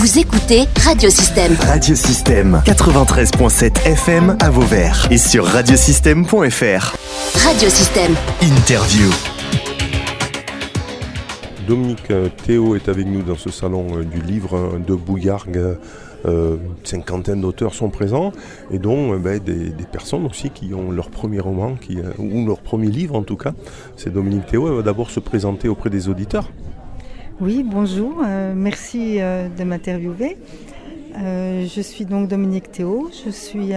Vous écoutez Radiosystème. Radiosystème 93.7 FM à Vauvert et sur radiosystème.fr. Radiosystème. Interview. Dominique euh, Théo est avec nous dans ce salon euh, du livre euh, de Bouillargues. Euh, une cinquantaine d'auteurs sont présents et dont ben, des, des, personnes aussi qui ont leur premier roman qui, ou leur premier livre en tout cas. C'est Dominique Théo. Elle va d'abord se présenter auprès des auditeurs. Oui, bonjour. Euh, merci euh, de m'interviewer. Euh, je suis donc Dominique Théo. Je suis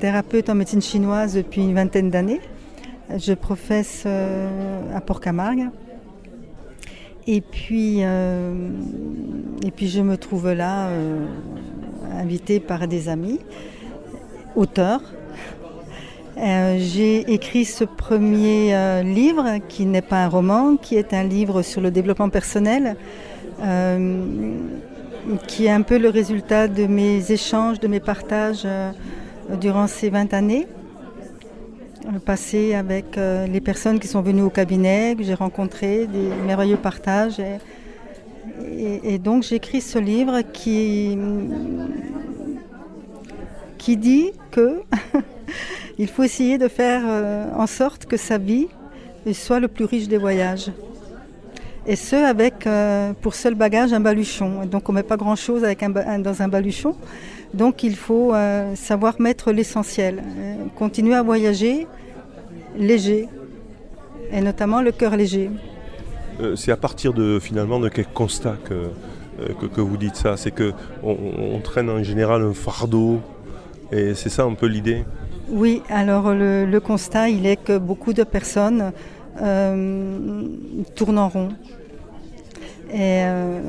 thérapeute en médecine chinoise depuis une vingtaine d'années. Je professe à Port-Camargue. Et puis, et puis je me trouve là, invitée par des amis, auteurs, euh, j'ai écrit ce premier euh, livre qui n'est pas un roman, qui est un livre sur le développement personnel, euh, qui est un peu le résultat de mes échanges, de mes partages durant ces 20 années, passées avec les personnes qui sont venues au cabinet, que j'ai rencontré, des merveilleux partages. Et, et, et donc j'écris ce livre qui, qui dit que il faut essayer de faire euh, en sorte que sa vie soit le plus riche des voyages. Et ce, avec euh, pour seul bagage un baluchon. Donc on ne met pas grand-chose dans un baluchon. Donc il faut euh, savoir mettre l'essentiel. Continuer à voyager léger. Et notamment le cœur léger. C'est à partir de finalement de quel constat que, que, que vous dites ça? C'est qu'on on traîne en général un fardeau. Et c'est ça un peu l'idée? Oui, alors le, constat, il est que beaucoup de personnes euh, tournent en rond. Et, euh,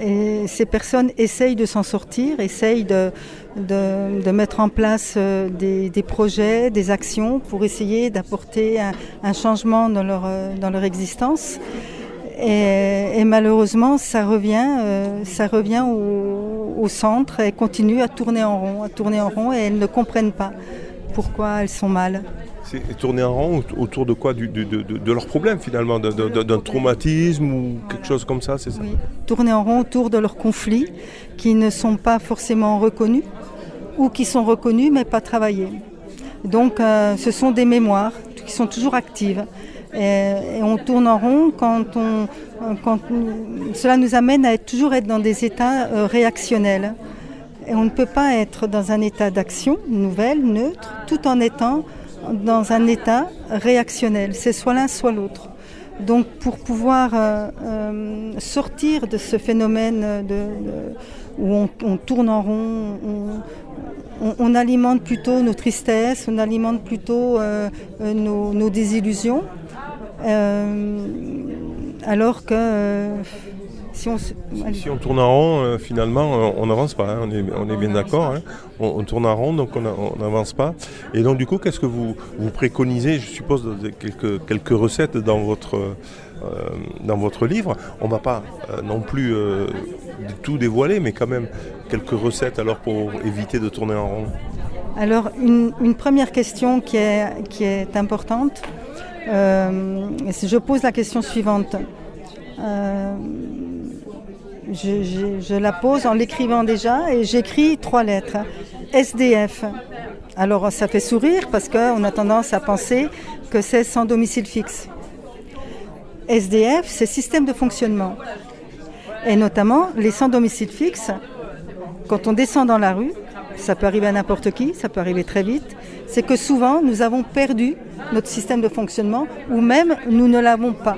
et, ces personnes essayent de s'en sortir, essayent de, mettre en place euh, des, projets, des actions pour essayer d'apporter un, changement dans leur, existence. Et, malheureusement, ça revient, ça revient au, au centre et continue à tourner en rond, à tourner en rond, et elles ne comprennent pas pourquoi elles sont mal. C'est tourner en rond autour de quoi du, de, de, de, leurs problèmes finalement, d'un traumatisme ou quelque chose comme ça, c'est ça oui. Tourner en rond autour de leurs conflits qui ne sont pas forcément reconnus ou qui sont reconnus mais pas travaillés. Donc euh, ce sont des mémoires qui sont toujours actives. Et, et on tourne en rond quand, on, quand cela nous amène à être, toujours être dans des états euh, réactionnels. On ne peut pas être dans un état d'action nouvelle, neutre, tout en étant dans un état réactionnel. C'est soit l'un, soit l'autre. Donc pour pouvoir euh, euh, sortir de ce phénomène où on, tourne en rond, on, alimente plutôt nos tristesses, on alimente plutôt euh, nos, nos, désillusions, alors que si on, si on, tourne en rond, euh, finalement, on n'avance pas. Hein, on, est, on, est, bien d'accord. Hein, on, on, tourne en rond, donc on n'avance pas. Et donc, du coup, qu'est-ce que vous, vous préconisez? Je suppose quelques, quelques recettes dans votre, euh, dans votre livre. On ne va pas euh, non plus euh, tout dévoiler, mais quand même quelques recettes alors pour éviter de tourner en rond. Alors, une, une première question qui est, qui est importante, euh, je pose la question suivante. Euh, je, la pose en l'écrivant déjà et j'écris trois lettres. SDF. Alors ça fait sourire parce qu'on a tendance à penser que c'est sans domicile fixe. SDF, c'est système de fonctionnement. Et notamment les sans domicile fixe, quand on descend dans la rue, ça peut arriver à n'importe qui, ça peut arriver très vite, c'est que souvent nous avons perdu notre système de fonctionnement ou même nous ne l'avons pas.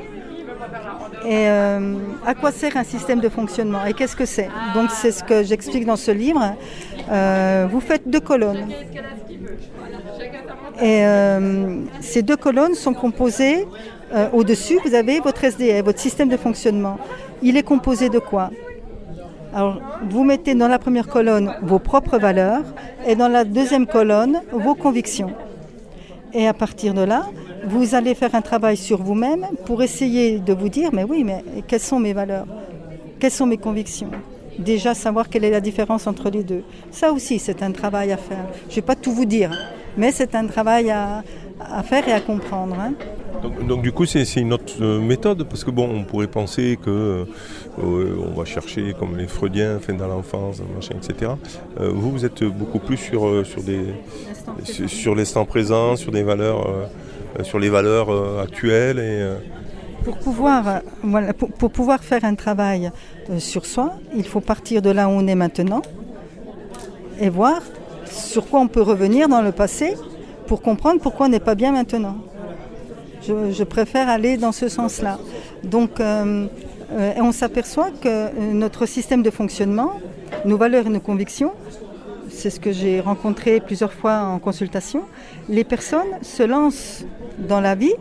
Et euh, à quoi sert un système de fonctionnement Et qu'est-ce que c'est? Donc c'est ce que j'explique dans ce livre. Euh, vous faites deux colonnes. Et euh, ces deux colonnes sont composées, au-dessus vous avez votre SDF, votre système de fonctionnement. Il est composé de quoi? Alors, vous mettez dans la première colonne vos propres valeurs et dans la deuxième colonne vos convictions. Et à partir de là, vous allez faire un travail sur vous-même pour essayer de vous dire, mais oui, mais quelles sont mes valeurs? Quelles sont mes convictions? Déjà savoir quelle est la différence entre les deux. Ça aussi, c'est un travail à faire. Je ne vais pas tout vous dire, mais c'est un travail à, à faire et à comprendre. hein. Donc, donc du coup, c'est une autre euh, méthode, parce que bon, on pourrait penser que euh, on va chercher comme les Freudiens, fin dans l'enfance, machin, etc. Euh, vous, vous êtes beaucoup plus sur, euh, sur, des, sur, l'instant présent, sur des valeurs, euh, sur les valeurs euh, actuelles et euh, Pour pouvoir, voilà, pour, pour pouvoir faire un travail euh, sur soi, il faut partir de là où on est maintenant et voir sur quoi on peut revenir dans le passé pour comprendre pourquoi on n'est pas bien maintenant. Je, préfère aller dans ce sens-là. Donc, euh, euh, on s'aperçoit que euh, notre système de fonctionnement, nos valeurs et nos convictions, c'est ce que j'ai rencontré plusieurs fois en consultation, les personnes se lancent dans la vie,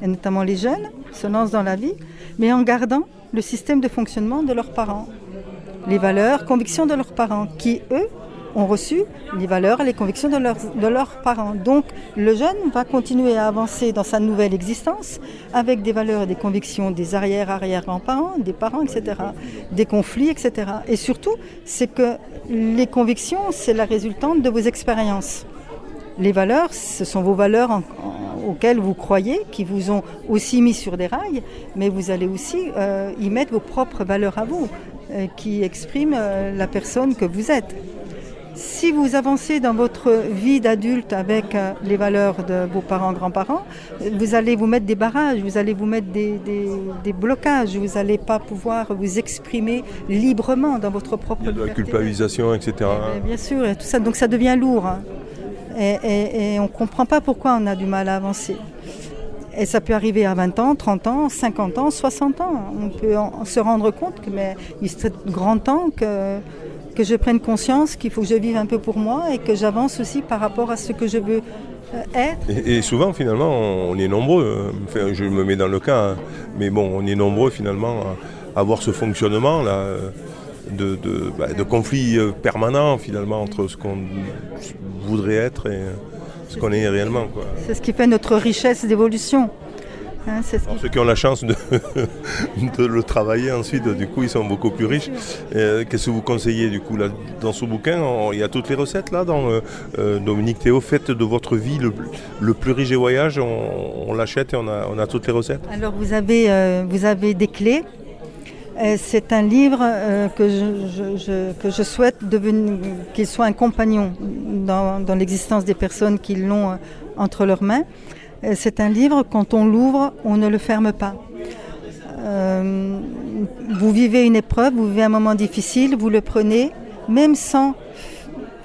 et notamment les jeunes, se lancent dans la vie, mais en gardant le système de fonctionnement de leurs parents, les valeurs, convictions de leurs parents, qui, eux, ont reçu les valeurs et les convictions de leurs, parents. Donc le jeune va continuer à avancer dans sa nouvelle existence avec des valeurs et des convictions des arrière-arrière-grands-parents, des parents, etc., des conflits, etc. Et surtout, c'est que les convictions, c'est la résultante de vos expériences. Les valeurs, ce sont vos valeurs auxquelles vous croyez, qui vous ont aussi mis sur des rails, mais vous allez aussi euh, y mettre vos propres valeurs à vous, euh, qui expriment euh, la personne que vous êtes. Si vous avancez dans votre vie d'adulte avec euh, les valeurs de vos parents, grands-parents, vous allez vous mettre des barrages, vous allez vous mettre des, des- des blocages, vous n'allez pas pouvoir vous exprimer librement dans votre propre il y a de la culpabilisation, etc. Eh bien sûr, et tout ça, donc ça devient lourd. hein. Et, et- et on ne comprend pas pourquoi on a du mal à avancer. Et ça peut arriver à 20 ans, 30 ans, 50 ans, 60 ans. On peut en- se rendre compte que mais il serait grand temps que, que je prenne conscience qu'il faut que je vive un peu pour moi et que j'avance aussi par rapport à ce que je veux euh, être. Et, et souvent, finalement, on, on est nombreux. euh, Enfin, je me mets dans le cas, hein, mais bon, on est nombreux finalement à avoir ce fonctionnement-là euh, de, de, bah, de conflit euh, permanent finalement entre ce qu'on voudrait être et ce qu'on est réellement. C'est ce qui fait notre richesse d'évolution. Hein, qui ceux qui ont la chance de, de le travailler ensuite, du coup, ils sont beaucoup plus riches. Euh, Qu'est-ce que vous conseillez du coup là, Dans ce bouquin, on- il y a toutes les recettes là. Dans euh, Dominique Théo, faites de votre vie le, le plus riche des voyages. On, on l'achète et on a, on a toutes les recettes? Alors vous avez, euh, vous avez des clés. C'est un livre que, je, je- je- que je souhaite qu'il soit un compagnon dans, dans l'existence des personnes qui l'ont entre leurs mains. Euh, C'est un livre, quand on l'ouvre, on ne le ferme pas. Euh, vous vivez une épreuve, vous vivez un moment difficile, vous le prenez, même sans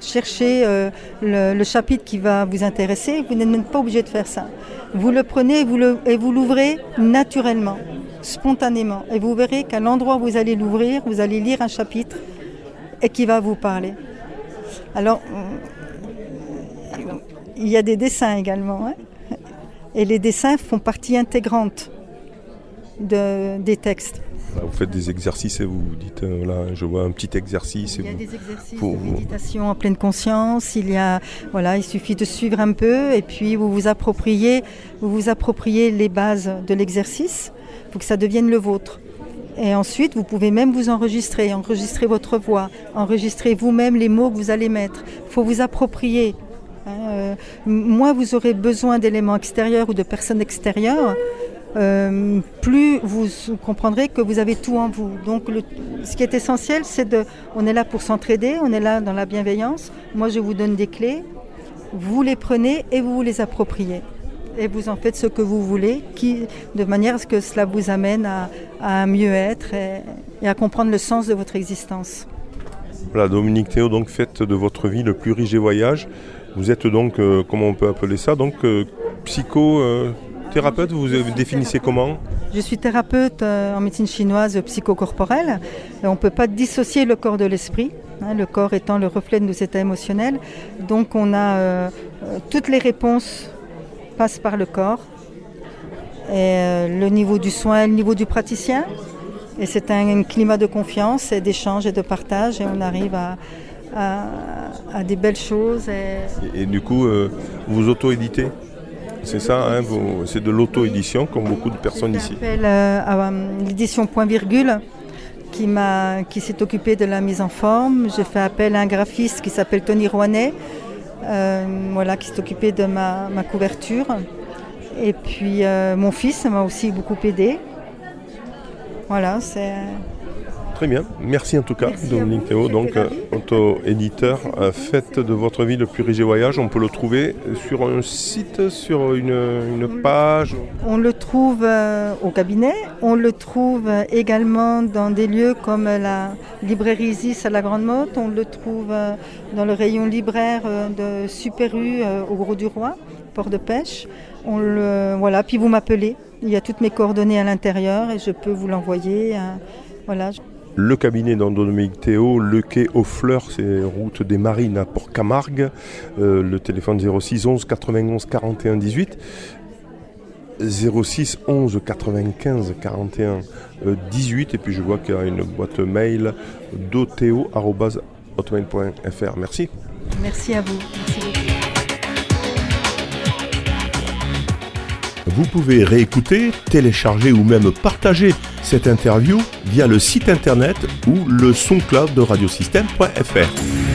chercher euh, le, chapitre qui va vous intéresser, vous n'êtes même pas obligé de faire ça. Vous le prenez et vous l'ouvrez naturellement, spontanément. Et vous verrez qu'à l'endroit où vous allez l'ouvrir, vous allez lire un chapitre et qui va vous parler. Alors, il y a des dessins également. hein. Et les dessins font partie intégrante de- des textes. Là, vous faites des exercices et vous dites, euh, voilà, je vois un petit exercice. Il y a vous- des exercices de méditation en pleine conscience. Il y a, voilà, il suffit de suivre un peu et puis vous vous appropriez, vous vous appropriez les bases de l'exercice. Il faut que ça devienne le vôtre. Et ensuite, vous pouvez même vous enregistrer, enregistrer votre voix, enregistrer vous-même les mots que vous allez mettre. Il faut vous approprier. Hein, euh, moins vous aurez besoin d'éléments extérieurs ou de personnes extérieures, euh, plus vous comprendrez que vous avez tout en vous. Donc ce qui est essentiel, c'est de... On est là pour s'entraider, on est là dans la bienveillance. Moi, je vous donne des clés, vous les prenez et vous vous les appropriez. Et vous en faites ce que vous voulez, de manière à ce que cela vous amène à, mieux-être et, et à comprendre le sens de votre existence. Voilà, Dominique Théo, donc faites de votre vie le plus riche des voyages. Vous êtes donc, euh, comment on peut appeler ça, donc euh, psychothérapeute, vous définissez comment? Je suis thérapeute euh, en médecine chinoise psychocorporelle. On ne peut pas dissocier le corps de l'esprit, hein, le corps étant le reflet de nos états émotionnels. Donc on a toutes les réponses passent par le corps. Le niveau du soin, le niveau du praticien. Et c'est un, climat de confiance et d'échange et de partage. Et on arrive à, à- à des belles choses. Et, et, et du coup, euh, vous auto-éditez C'est ça, hein, c'est de l'auto-édition, comme beaucoup de personnes J'ai ici. fait appel euh, à euh, l'édition Point Virgule qui, qui s'est occupée de la mise en forme. J'ai fait appel à un graphiste qui s'appelle Tony Rouanet, euh, voilà, qui s'est occupé de ma, ma couverture. Et puis mon fils m'a aussi beaucoup aidé. Voilà, c'est Très bien, merci en tout cas, Dominique Théo, donc euh, auto-éditeur. Euh, faites de votre vie le plus riche voyage. On peut le trouver sur un site, sur une, page? On le trouve euh, au cabinet, on le trouve également dans des lieux comme la librairie Isis à la Grande Motte, on le trouve dans le rayon libraire de Super U au Gros du Roi, port de pêche. On le, voilà, puis vous m'appelez. Il y a toutes mes coordonnées à l'intérieur et je peux vous l'envoyer. Voilà le cabinet d'Andominique Théo, le quai aux fleurs, c'est route des Marines à Port-Camargue, euh, le téléphone 06 11 91 41 18. 06 11 95 41 18 et puis je vois qu'il y a une boîte mail doteo.hotmail.fr. Merci. Merci à vous. Vous pouvez réécouter, télécharger ou même partager cette interview via le site internet ou le son cloud de radiosystème.fr.